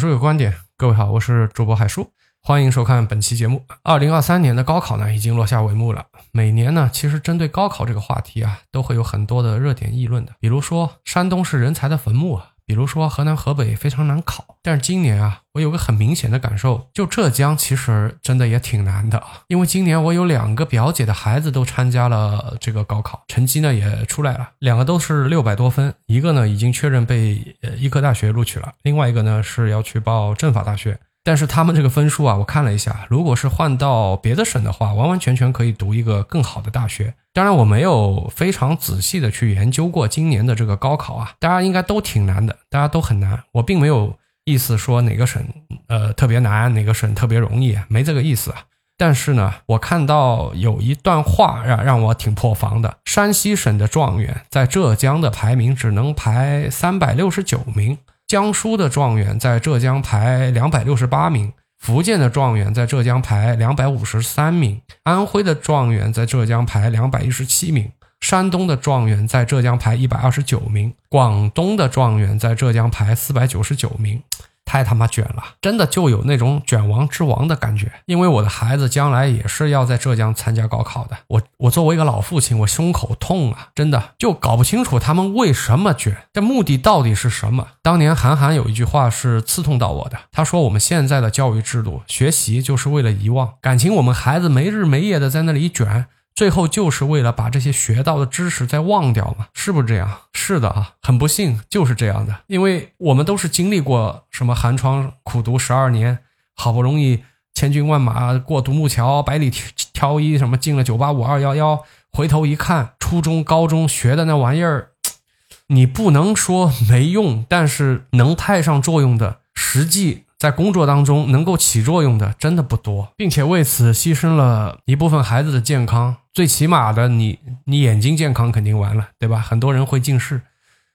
书有观点，各位好，我是主播海叔，欢迎收看本期节目。二零二三年的高考呢，已经落下帷幕了。每年呢，其实针对高考这个话题啊，都会有很多的热点议论的，比如说山东是人才的坟墓啊。比如说河南、河北非常难考，但是今年啊，我有个很明显的感受，就浙江其实真的也挺难的。因为今年我有两个表姐的孩子都参加了这个高考，成绩呢也出来了，两个都是六百多分，一个呢已经确认被呃医科大学录取了，另外一个呢是要去报政法大学。但是他们这个分数啊，我看了一下，如果是换到别的省的话，完完全全可以读一个更好的大学。当然，我没有非常仔细的去研究过今年的这个高考啊，大家应该都挺难的，大家都很难。我并没有意思说哪个省呃特别难，哪个省特别容易，没这个意思啊。但是呢，我看到有一段话让让我挺破防的：山西省的状元在浙江的排名只能排三百六十九名。江苏的状元在浙江排两百六十八名，福建的状元在浙江排两百五十三名，安徽的状元在浙江排两百一十七名，山东的状元在浙江排一百二十九名，广东的状元在浙江排四百九十九名。太他妈卷了，真的就有那种卷王之王的感觉。因为我的孩子将来也是要在浙江参加高考的，我我作为一个老父亲，我胸口痛啊，真的就搞不清楚他们为什么卷，这目的到底是什么？当年韩寒有一句话是刺痛到我的，他说我们现在的教育制度，学习就是为了遗忘感情，我们孩子没日没夜的在那里卷。最后就是为了把这些学到的知识再忘掉嘛，是不是这样？是的啊，很不幸就是这样的，因为我们都是经历过什么寒窗苦读十二年，好不容易千军万马过独木桥，百里挑一什么进了九八五二幺幺，回头一看，初中高中学的那玩意儿，你不能说没用，但是能派上作用的实际。在工作当中能够起作用的真的不多，并且为此牺牲了一部分孩子的健康。最起码的，你你眼睛健康肯定完了，对吧？很多人会近视，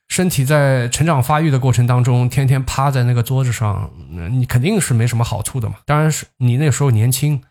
身体在成长发育的过程当中，天天趴在那个桌子上，你肯定是没什么好处的嘛。当然是你那时候年轻，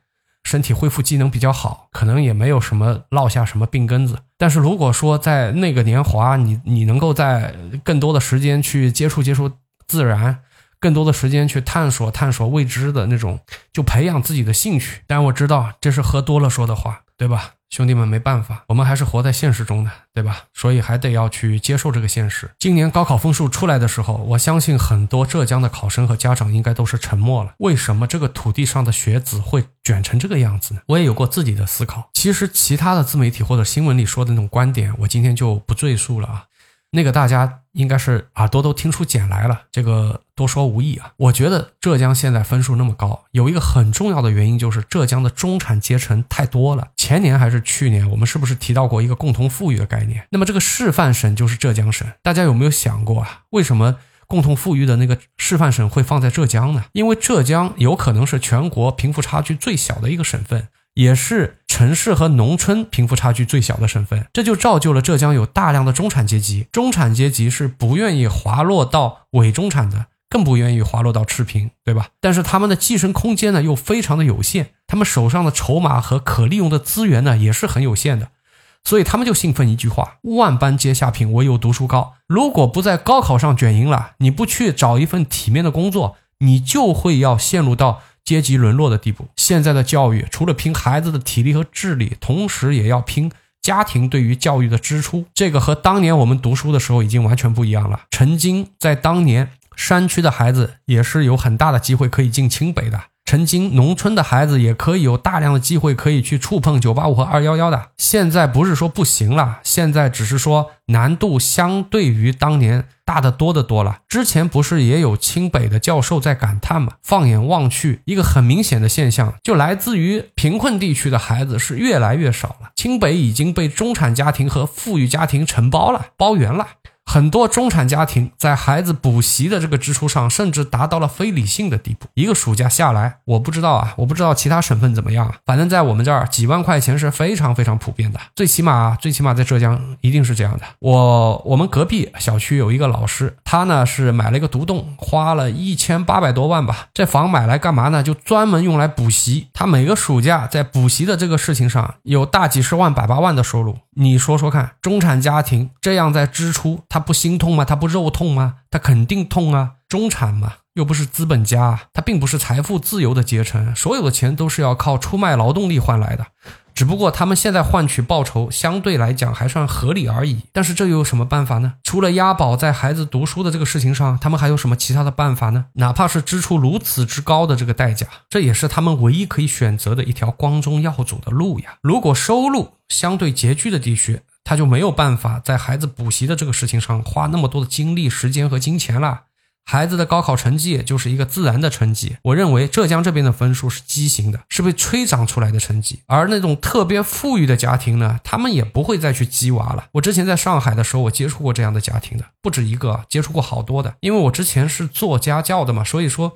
身体恢复机能比较好，可能也没有什么落下什么病根子。但是如果说在那个年华，你你能够在更多的时间去接触接触自然。更多的时间去探索探索未知的那种，就培养自己的兴趣。但我知道这是喝多了说的话，对吧，兄弟们？没办法，我们还是活在现实中的，对吧？所以还得要去接受这个现实。今年高考分数出来的时候，我相信很多浙江的考生和家长应该都是沉默了。为什么这个土地上的学子会卷成这个样子呢？我也有过自己的思考。其实其他的自媒体或者新闻里说的那种观点，我今天就不赘述了啊。那个大家应该是耳朵都听出茧来了，这个多说无益啊。我觉得浙江现在分数那么高，有一个很重要的原因就是浙江的中产阶层太多了。前年还是去年，我们是不是提到过一个共同富裕的概念？那么这个示范省就是浙江省，大家有没有想过啊？为什么共同富裕的那个示范省会放在浙江呢？因为浙江有可能是全国贫富差距最小的一个省份。也是城市和农村贫富差距最小的省份，这就造就了浙江有大量的中产阶级。中产阶级是不愿意滑落到伪中产的，更不愿意滑落到赤贫，对吧？但是他们的晋升空间呢又非常的有限，他们手上的筹码和可利用的资源呢也是很有限的，所以他们就信奉一句话：万般皆下品，唯有读书高。如果不在高考上卷赢了，你不去找一份体面的工作，你就会要陷入到。阶级沦落的地步。现在的教育除了拼孩子的体力和智力，同时也要拼家庭对于教育的支出。这个和当年我们读书的时候已经完全不一样了。曾经在当年，山区的孩子也是有很大的机会可以进清北的。曾经农村的孩子也可以有大量的机会可以去触碰九八五和二幺幺的，现在不是说不行了，现在只是说难度相对于当年大得多的多了。之前不是也有清北的教授在感叹吗？放眼望去，一个很明显的现象，就来自于贫困地区的孩子是越来越少了，清北已经被中产家庭和富裕家庭承包了，包圆了。很多中产家庭在孩子补习的这个支出上，甚至达到了非理性的地步。一个暑假下来，我不知道啊，我不知道其他省份怎么样啊。反正在我们这儿，几万块钱是非常非常普遍的。最起码，最起码在浙江一定是这样的。我我们隔壁小区有一个老师，他呢是买了一个独栋，花了一千八百多万吧。这房买来干嘛呢？就专门用来补习。他每个暑假在补习的这个事情上有大几十万、百八万的收入。你说说看，中产家庭这样在支出。他不心痛吗？他不肉痛吗？他肯定痛啊！中产嘛，又不是资本家，他并不是财富自由的阶层，所有的钱都是要靠出卖劳动力换来的。只不过他们现在换取报酬相对来讲还算合理而已。但是这又有什么办法呢？除了押宝在孩子读书的这个事情上，他们还有什么其他的办法呢？哪怕是支出如此之高的这个代价，这也是他们唯一可以选择的一条光宗耀祖的路呀。如果收入相对拮据的地区，他就没有办法在孩子补习的这个事情上花那么多的精力、时间和金钱了。孩子的高考成绩也就是一个自然的成绩。我认为浙江这边的分数是畸形的，是被吹涨出来的成绩。而那种特别富裕的家庭呢，他们也不会再去鸡娃了。我之前在上海的时候，我接触过这样的家庭的，不止一个，接触过好多的。因为我之前是做家教的嘛，所以说，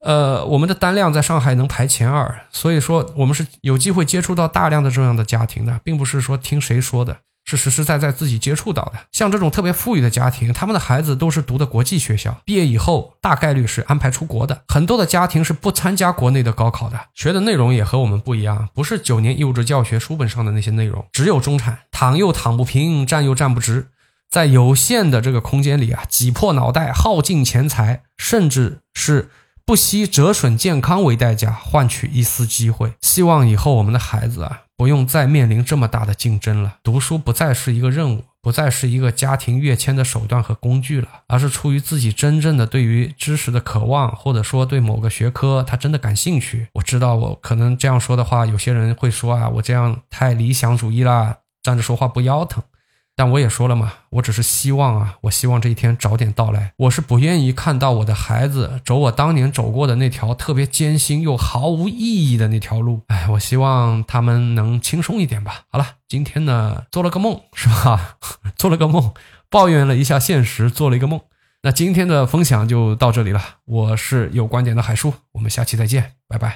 呃，我们的单量在上海能排前二，所以说我们是有机会接触到大量的这样的家庭的，并不是说听谁说的。是实实在在自己接触到的，像这种特别富裕的家庭，他们的孩子都是读的国际学校，毕业以后大概率是安排出国的。很多的家庭是不参加国内的高考的，学的内容也和我们不一样，不是九年义务制教学书本上的那些内容，只有中产，躺又躺不平，站又站不直，在有限的这个空间里啊，挤破脑袋，耗尽钱财，甚至是。不惜折损健康为代价换取一丝机会，希望以后我们的孩子啊不用再面临这么大的竞争了。读书不再是一个任务，不再是一个家庭跃迁的手段和工具了，而是出于自己真正的对于知识的渴望，或者说对某个学科他真的感兴趣。我知道我可能这样说的话，有些人会说啊，我这样太理想主义啦，站着说话不腰疼。但我也说了嘛，我只是希望啊，我希望这一天早点到来。我是不愿意看到我的孩子走我当年走过的那条特别艰辛又毫无意义的那条路。哎，我希望他们能轻松一点吧。好了，今天呢做了个梦，是吧？做了个梦，抱怨了一下现实，做了一个梦。那今天的分享就到这里了。我是有观点的海叔，我们下期再见，拜拜。